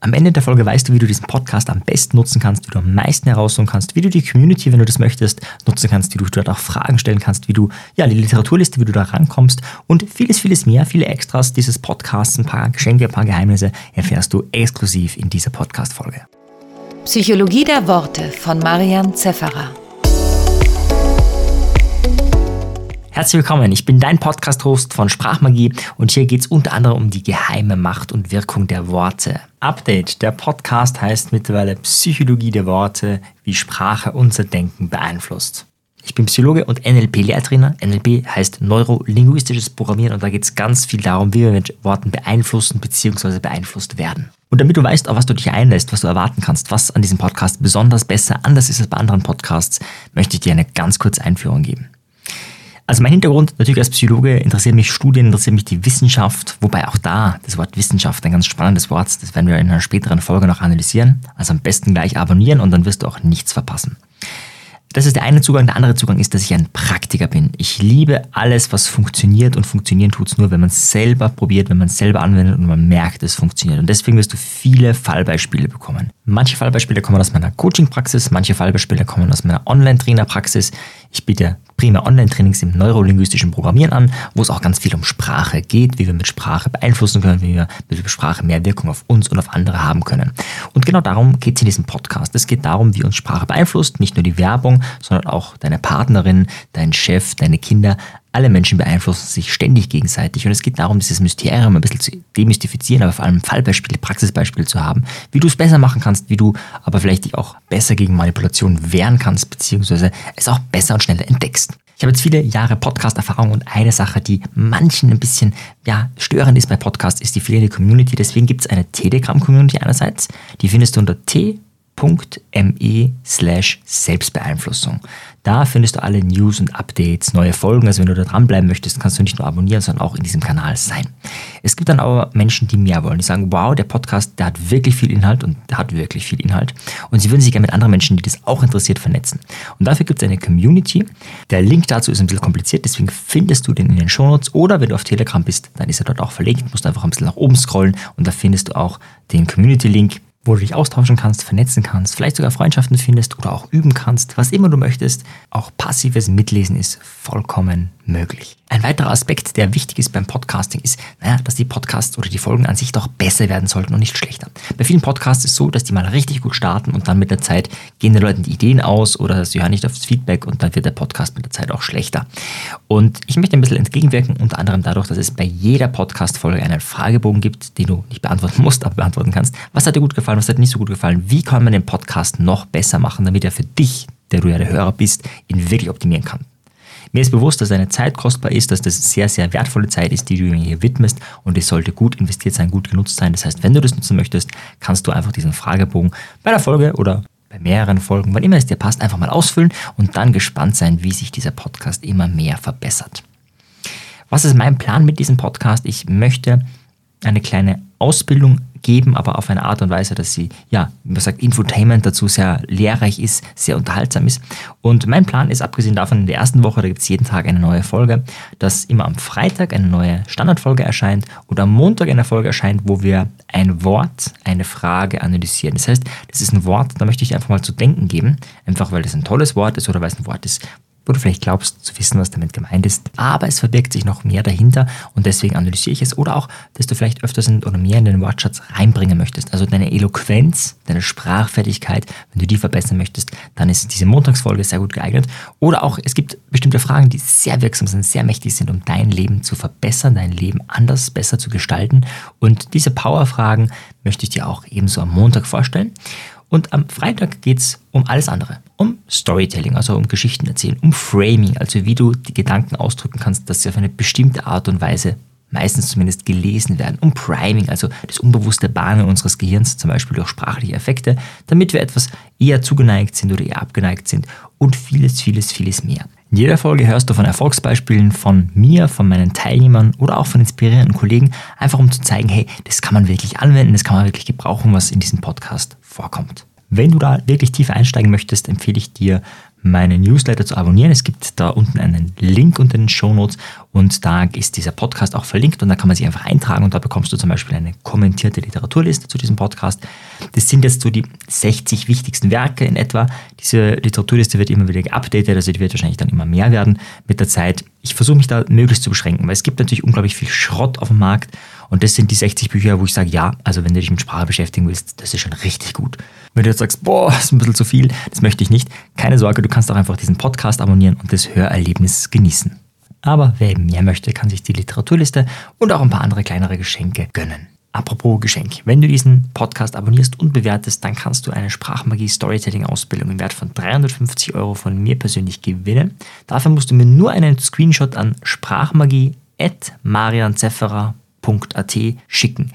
Am Ende der Folge weißt du, wie du diesen Podcast am besten nutzen kannst, wie du am meisten herausholen kannst, wie du die Community, wenn du das möchtest, nutzen kannst, wie du dort auch Fragen stellen kannst, wie du ja die Literaturliste, wie du da rankommst und vieles, vieles mehr, viele Extras dieses Podcasts, ein paar Geschenke, ein paar Geheimnisse erfährst du exklusiv in dieser Podcast-Folge. Psychologie der Worte von Marian Zefferer. Herzlich willkommen, ich bin dein Podcast-Host von Sprachmagie und hier geht es unter anderem um die geheime Macht und Wirkung der Worte. Update, der Podcast heißt mittlerweile Psychologie der Worte, wie Sprache unser Denken beeinflusst. Ich bin Psychologe und NLP-Lehrtrainer. NLP heißt Neurolinguistisches Programmieren und da geht es ganz viel darum, wie wir mit Worten beeinflussen bzw. beeinflusst werden. Und damit du weißt, auf was du dich einlässt, was du erwarten kannst, was an diesem Podcast besonders besser anders ist als bei anderen Podcasts, möchte ich dir eine ganz kurze Einführung geben. Also mein Hintergrund natürlich als Psychologe interessiert mich Studien, interessiert mich die Wissenschaft, wobei auch da das Wort Wissenschaft ein ganz spannendes Wort. Das werden wir in einer späteren Folge noch analysieren. Also am besten gleich abonnieren und dann wirst du auch nichts verpassen. Das ist der eine Zugang. Der andere Zugang ist, dass ich ein Praktiker bin. Ich liebe alles, was funktioniert und funktionieren tut es nur, wenn man es selber probiert, wenn man es selber anwendet und man merkt, es funktioniert. Und deswegen wirst du viele Fallbeispiele bekommen. Manche Fallbeispiele kommen aus meiner Coaching-Praxis, manche Fallbeispiele kommen aus meiner Online-Trainer-Praxis. Ich biete prima Online-Trainings im neurolinguistischen Programmieren an, wo es auch ganz viel um Sprache geht, wie wir mit Sprache beeinflussen können, wie wir mit Sprache mehr Wirkung auf uns und auf andere haben können. Und genau darum geht es in diesem Podcast. Es geht darum, wie uns Sprache beeinflusst, nicht nur die Werbung, sondern auch deine Partnerin, dein Chef, deine Kinder, alle Menschen beeinflussen sich ständig gegenseitig und es geht darum, dieses Mysterium ein bisschen zu demystifizieren, aber vor allem Fallbeispiele, Praxisbeispiele zu haben, wie du es besser machen kannst, wie du aber vielleicht dich auch besser gegen Manipulation wehren kannst, beziehungsweise es auch besser und schneller entdeckst. Ich habe jetzt viele Jahre Podcast-Erfahrung und eine Sache, die manchen ein bisschen ja, störend ist bei Podcasts, ist die fehlende Community. Deswegen gibt es eine Telegram-Community einerseits, die findest du unter t me slash Selbstbeeinflussung. Da findest du alle News und Updates, neue Folgen. Also wenn du da dranbleiben möchtest, kannst du nicht nur abonnieren, sondern auch in diesem Kanal sein. Es gibt dann aber Menschen, die mehr wollen. Die sagen, wow, der Podcast, der hat wirklich viel Inhalt und der hat wirklich viel Inhalt. Und sie würden sich gerne mit anderen Menschen, die das auch interessiert, vernetzen. Und dafür gibt es eine Community. Der Link dazu ist ein bisschen kompliziert, deswegen findest du den in den Shownotes. Oder wenn du auf Telegram bist, dann ist er dort auch verlinkt. Du musst einfach ein bisschen nach oben scrollen und da findest du auch den Community-Link wo du dich austauschen kannst, vernetzen kannst, vielleicht sogar Freundschaften findest oder auch üben kannst, was immer du möchtest. Auch passives Mitlesen ist vollkommen möglich. Ein weiterer Aspekt, der wichtig ist beim Podcasting, ist, naja, dass die Podcasts oder die Folgen an sich doch besser werden sollten und nicht schlechter. Bei vielen Podcasts ist es so, dass die mal richtig gut starten und dann mit der Zeit gehen den Leuten die Ideen aus oder sie hören nicht aufs Feedback und dann wird der Podcast mit der Zeit auch schlechter. Und ich möchte ein bisschen entgegenwirken, unter anderem dadurch, dass es bei jeder Podcast-Folge einen Fragebogen gibt, den du nicht beantworten musst, aber beantworten kannst. Was hat dir gut gefallen, was hat dir nicht so gut gefallen? Wie kann man den Podcast noch besser machen, damit er für dich, der du ja der Hörer bist, ihn wirklich optimieren kann? Mir ist bewusst, dass deine Zeit kostbar ist, dass das sehr, sehr wertvolle Zeit ist, die du mir hier widmest und es sollte gut investiert sein, gut genutzt sein. Das heißt, wenn du das nutzen möchtest, kannst du einfach diesen Fragebogen bei der Folge oder bei mehreren Folgen, wann immer es dir passt, einfach mal ausfüllen und dann gespannt sein, wie sich dieser Podcast immer mehr verbessert. Was ist mein Plan mit diesem Podcast? Ich möchte eine kleine Ausbildung geben, aber auf eine Art und Weise, dass sie, ja, wie man sagt, Infotainment dazu sehr lehrreich ist, sehr unterhaltsam ist. Und mein Plan ist, abgesehen davon, in der ersten Woche, da gibt es jeden Tag eine neue Folge, dass immer am Freitag eine neue Standardfolge erscheint und am Montag eine Folge erscheint, wo wir ein Wort, eine Frage analysieren. Das heißt, das ist ein Wort, da möchte ich einfach mal zu denken geben, einfach weil das ein tolles Wort ist oder weil es ein Wort ist, wo du vielleicht glaubst zu wissen, was damit gemeint ist. Aber es verbirgt sich noch mehr dahinter und deswegen analysiere ich es. Oder auch, dass du vielleicht öfters in, oder mehr in den Wortschatz reinbringen möchtest. Also deine Eloquenz, deine Sprachfertigkeit, wenn du die verbessern möchtest, dann ist diese Montagsfolge sehr gut geeignet. Oder auch, es gibt bestimmte Fragen, die sehr wirksam sind, sehr mächtig sind, um dein Leben zu verbessern, dein Leben anders, besser zu gestalten. Und diese Powerfragen möchte ich dir auch ebenso am Montag vorstellen. Und am Freitag geht es um alles andere. Um Storytelling, also um Geschichten erzählen, um Framing, also wie du die Gedanken ausdrücken kannst, dass sie auf eine bestimmte Art und Weise meistens zumindest gelesen werden. Um Priming, also das unbewusste Bahnen unseres Gehirns, zum Beispiel durch sprachliche Effekte, damit wir etwas eher zugeneigt sind oder eher abgeneigt sind und vieles, vieles, vieles mehr. In jeder Folge hörst du von Erfolgsbeispielen von mir, von meinen Teilnehmern oder auch von inspirierenden Kollegen, einfach um zu zeigen, hey, das kann man wirklich anwenden, das kann man wirklich gebrauchen, was in diesem Podcast vorkommt. Wenn du da wirklich tiefer einsteigen möchtest, empfehle ich dir meinen Newsletter zu abonnieren. Es gibt da unten einen Link unter den Show Notes und da ist dieser Podcast auch verlinkt und da kann man sich einfach eintragen und da bekommst du zum Beispiel eine kommentierte Literaturliste zu diesem Podcast. Das sind jetzt so die 60 wichtigsten Werke in etwa. Diese Literaturliste wird immer wieder geupdatet, also die wird wahrscheinlich dann immer mehr werden mit der Zeit. Ich versuche mich da möglichst zu beschränken, weil es gibt natürlich unglaublich viel Schrott auf dem Markt und das sind die 60 Bücher, wo ich sage, ja, also wenn du dich mit Sprache beschäftigen willst, das ist schon richtig gut. Wenn du jetzt sagst, boah, ist ein bisschen zu viel, das möchte ich nicht, keine Sorge, du kannst auch einfach diesen Podcast abonnieren und das Hörerlebnis genießen. Aber wer eben mehr möchte, kann sich die Literaturliste und auch ein paar andere kleinere Geschenke gönnen. Apropos Geschenk. Wenn du diesen Podcast abonnierst und bewertest, dann kannst du eine Sprachmagie Storytelling Ausbildung im Wert von 350 Euro von mir persönlich gewinnen. Dafür musst du mir nur einen Screenshot an sprachmagie.marianzefferer.at schicken.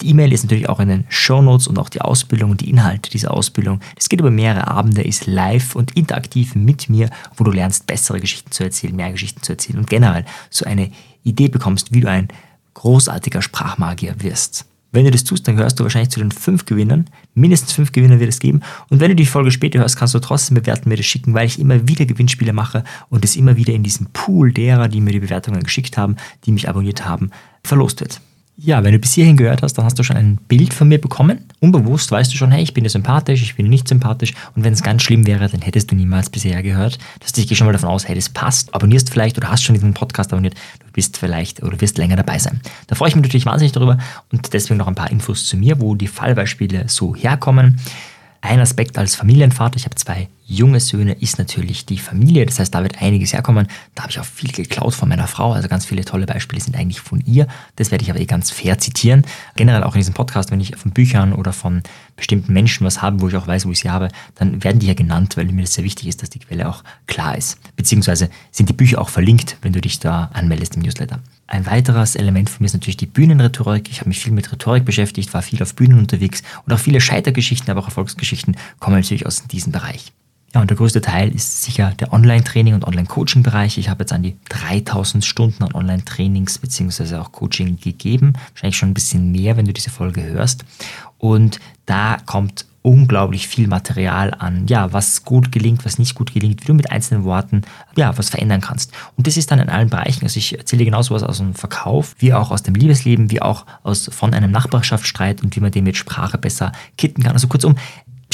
Die E-Mail ist natürlich auch in den Show Notes und auch die Ausbildung und die Inhalte dieser Ausbildung. Das geht über mehrere Abende, ist live und interaktiv mit mir, wo du lernst, bessere Geschichten zu erzählen, mehr Geschichten zu erzählen und generell so eine Idee bekommst, wie du ein großartiger Sprachmagier wirst. Wenn du das tust, dann gehörst du wahrscheinlich zu den fünf Gewinnern. Mindestens fünf Gewinner wird es geben. Und wenn du die Folge später hörst, kannst du trotzdem bewerten, mir das schicken, weil ich immer wieder Gewinnspiele mache und es immer wieder in diesem Pool derer, die mir die Bewertungen geschickt haben, die mich abonniert haben, verlost wird. Ja, wenn du bis hierhin gehört hast, dann hast du schon ein Bild von mir bekommen. Unbewusst weißt du schon, hey, ich bin dir sympathisch, ich bin nicht sympathisch. Und wenn es ganz schlimm wäre, dann hättest du niemals bisher gehört. Das heißt, ich gehe schon mal davon aus, hey, das passt. Abonnierst vielleicht oder hast schon diesen Podcast abonniert. Du bist vielleicht oder wirst länger dabei sein. Da freue ich mich natürlich wahnsinnig darüber. Und deswegen noch ein paar Infos zu mir, wo die Fallbeispiele so herkommen. Ein Aspekt als Familienvater, ich habe zwei junge Söhne, ist natürlich die Familie. Das heißt, da wird einiges herkommen. Da habe ich auch viel geklaut von meiner Frau. Also ganz viele tolle Beispiele sind eigentlich von ihr. Das werde ich aber eh ganz fair zitieren. Generell auch in diesem Podcast, wenn ich von Büchern oder von bestimmten Menschen was habe, wo ich auch weiß, wo ich sie habe, dann werden die ja genannt, weil mir das sehr wichtig ist, dass die Quelle auch klar ist. Beziehungsweise sind die Bücher auch verlinkt, wenn du dich da anmeldest im Newsletter. Ein weiteres Element von mir ist natürlich die Bühnenrhetorik. Ich habe mich viel mit Rhetorik beschäftigt, war viel auf Bühnen unterwegs und auch viele Scheitergeschichten, aber auch Erfolgsgeschichten kommen natürlich aus diesem Bereich. Ja, und der größte Teil ist sicher der Online-Training und Online-Coaching-Bereich. Ich habe jetzt an die 3000 Stunden an Online-Trainings bzw. auch Coaching gegeben. Wahrscheinlich schon ein bisschen mehr, wenn du diese Folge hörst. Und da kommt unglaublich viel Material an, ja, was gut gelingt, was nicht gut gelingt, wie du mit einzelnen Worten, ja, was verändern kannst. Und das ist dann in allen Bereichen. Also ich erzähle genauso was aus dem Verkauf, wie auch aus dem Liebesleben, wie auch aus, von einem Nachbarschaftsstreit und wie man den mit Sprache besser kitten kann. Also kurzum,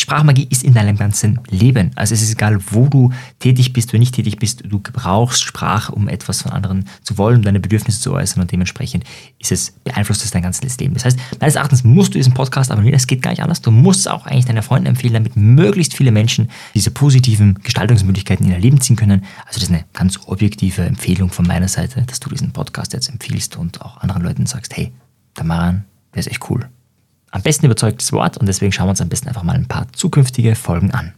Sprachmagie ist in deinem ganzen Leben. Also es ist egal, wo du tätig bist oder nicht tätig bist, du brauchst Sprache, um etwas von anderen zu wollen, um deine Bedürfnisse zu äußern und dementsprechend ist es, beeinflusst es dein ganzes Leben. Das heißt, meines Erachtens musst du diesen Podcast abonnieren, es geht gar nicht anders. Du musst es auch eigentlich deinen Freunden empfehlen, damit möglichst viele Menschen diese positiven Gestaltungsmöglichkeiten in ihr Leben ziehen können. Also das ist eine ganz objektive Empfehlung von meiner Seite, dass du diesen Podcast jetzt empfiehlst und auch anderen Leuten sagst, hey, der Maran, der ist echt cool am besten überzeugtes Wort und deswegen schauen wir uns am besten einfach mal ein paar zukünftige Folgen an.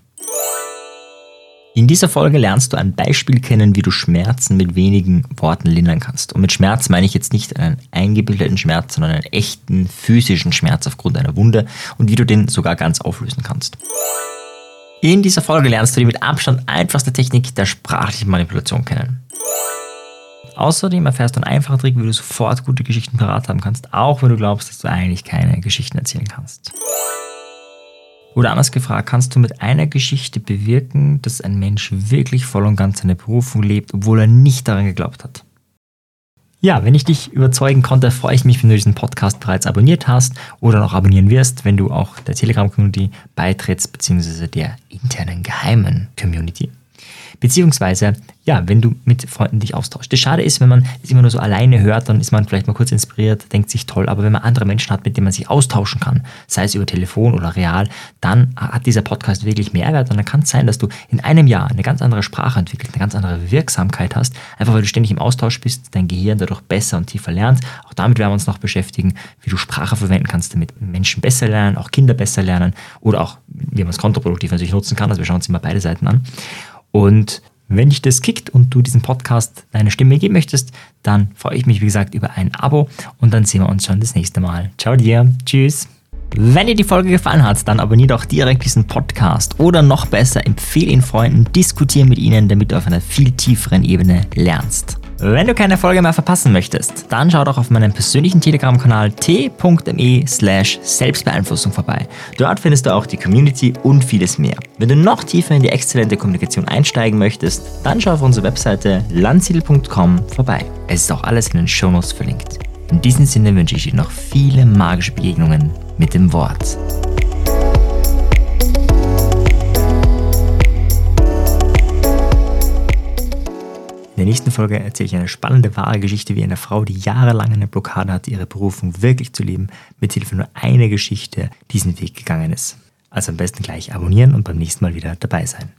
In dieser Folge lernst du ein Beispiel kennen, wie du Schmerzen mit wenigen Worten lindern kannst. Und mit Schmerz meine ich jetzt nicht einen eingebildeten Schmerz, sondern einen echten physischen Schmerz aufgrund einer Wunde und wie du den sogar ganz auflösen kannst. In dieser Folge lernst du die mit Abstand einfachste Technik der sprachlichen Manipulation kennen. Außerdem erfährst du einen einfachen Trick, wie du sofort gute Geschichten parat haben kannst, auch wenn du glaubst, dass du eigentlich keine Geschichten erzählen kannst. Oder anders gefragt, kannst du mit einer Geschichte bewirken, dass ein Mensch wirklich voll und ganz seine Berufung lebt, obwohl er nicht daran geglaubt hat? Ja, wenn ich dich überzeugen konnte, freue ich mich, wenn du diesen Podcast bereits abonniert hast oder noch abonnieren wirst, wenn du auch der Telegram-Community beitrittst, beziehungsweise der internen geheimen Community. Beziehungsweise, ja, wenn du mit Freunden dich austauschst. Das Schade ist, wenn man es immer nur so alleine hört, dann ist man vielleicht mal kurz inspiriert, denkt sich toll, aber wenn man andere Menschen hat, mit denen man sich austauschen kann, sei es über Telefon oder real, dann hat dieser Podcast wirklich Mehrwert und dann kann es sein, dass du in einem Jahr eine ganz andere Sprache entwickelst, eine ganz andere Wirksamkeit hast, einfach weil du ständig im Austausch bist, dein Gehirn dadurch besser und tiefer lernt. Auch damit werden wir uns noch beschäftigen, wie du Sprache verwenden kannst, damit Menschen besser lernen, auch Kinder besser lernen oder auch, wie man es kontraproduktiv natürlich nutzen kann. Also wir schauen uns immer beide Seiten an. Und wenn dich das kickt und du diesem Podcast deine Stimme geben möchtest, dann freue ich mich, wie gesagt, über ein Abo und dann sehen wir uns schon das nächste Mal. Ciao dir. Tschüss. Wenn dir die Folge gefallen hat, dann abonniere doch direkt diesen Podcast oder noch besser, empfehle ihn Freunden, diskutiere mit ihnen, damit du auf einer viel tieferen Ebene lernst. Wenn du keine Folge mehr verpassen möchtest, dann schau doch auf meinem persönlichen Telegram-Kanal t.me slash Selbstbeeinflussung vorbei. Dort findest du auch die Community und vieles mehr. Wenn du noch tiefer in die exzellente Kommunikation einsteigen möchtest, dann schau auf unsere Webseite landsiedel.com vorbei. Es ist auch alles in den Shownotes verlinkt. In diesem Sinne wünsche ich dir noch viele magische Begegnungen mit dem Wort. In der nächsten Folge erzähle ich eine spannende wahre Geschichte, wie eine Frau, die jahrelang eine Blockade hatte, ihre Berufung wirklich zu leben, mithilfe nur einer Geschichte diesen Weg gegangen ist. Also am besten gleich abonnieren und beim nächsten Mal wieder dabei sein.